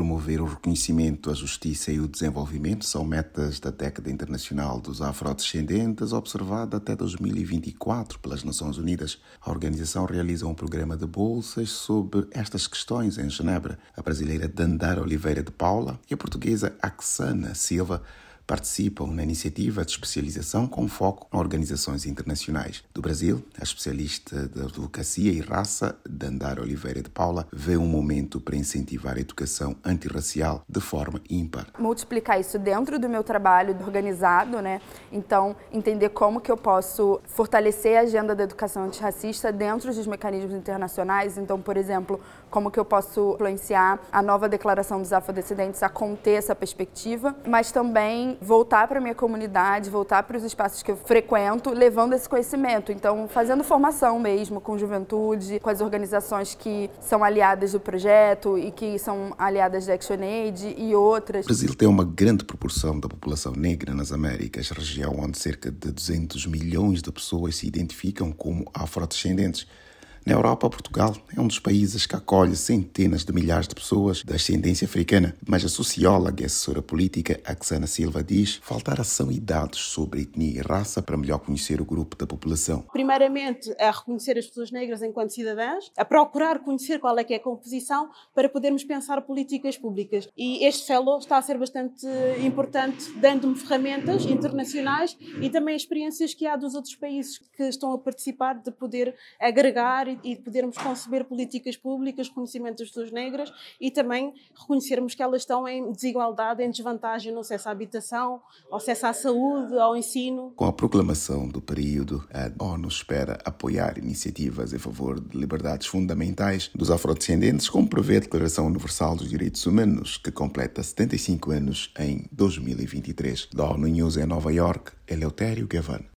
promover o reconhecimento, a justiça e o desenvolvimento são metas da década internacional dos afrodescendentes, observada até 2024 pelas Nações Unidas. A organização realiza um programa de bolsas sobre estas questões em Genebra. A brasileira Dandara Oliveira de Paula e a portuguesa Axana Silva participam na iniciativa de especialização com foco em organizações internacionais. Do Brasil, a especialista de advocacia e raça, Dandara Oliveira de Paula, vê um momento para incentivar a educação antirracial de forma ímpar. Multiplicar isso dentro do meu trabalho organizado, né? Então, entender como que eu posso fortalecer a agenda da educação antirracista dentro dos mecanismos internacionais. Então, por exemplo, como que eu posso influenciar a nova declaração dos afrodescendentes a conter essa perspectiva, mas também voltar para minha comunidade, voltar para os espaços que eu frequento, levando esse conhecimento. Então, fazendo formação mesmo com juventude, com as organizações que são aliadas do projeto e que são aliadas da ActionAid e outras. O Brasil tem uma grande proporção da população negra nas Américas, região onde cerca de 200 milhões de pessoas se identificam como afrodescendentes. Na Europa, Portugal é um dos países que acolhe centenas de milhares de pessoas de ascendência africana, mas a socióloga e assessora política Axana Silva diz faltar ação e dados sobre etnia e raça para melhor conhecer o grupo da população. Primeiramente, a reconhecer as pessoas negras enquanto cidadãs, a procurar conhecer qual é que é a composição para podermos pensar políticas públicas. E este fellow está a ser bastante importante, dando-me ferramentas internacionais e também experiências que há dos outros países que estão a participar de poder agregar e de podermos conceber políticas públicas, conhecimento das pessoas negras e também reconhecermos que elas estão em desigualdade, em desvantagem no acesso à habitação, ao acesso à saúde, ao ensino. Com a proclamação do período, a ONU espera apoiar iniciativas em favor de liberdades fundamentais dos afrodescendentes, como prevê a Declaração Universal dos Direitos Humanos, que completa 75 anos em 2023. Da ONU News em Nova York, Eleutério Gavan.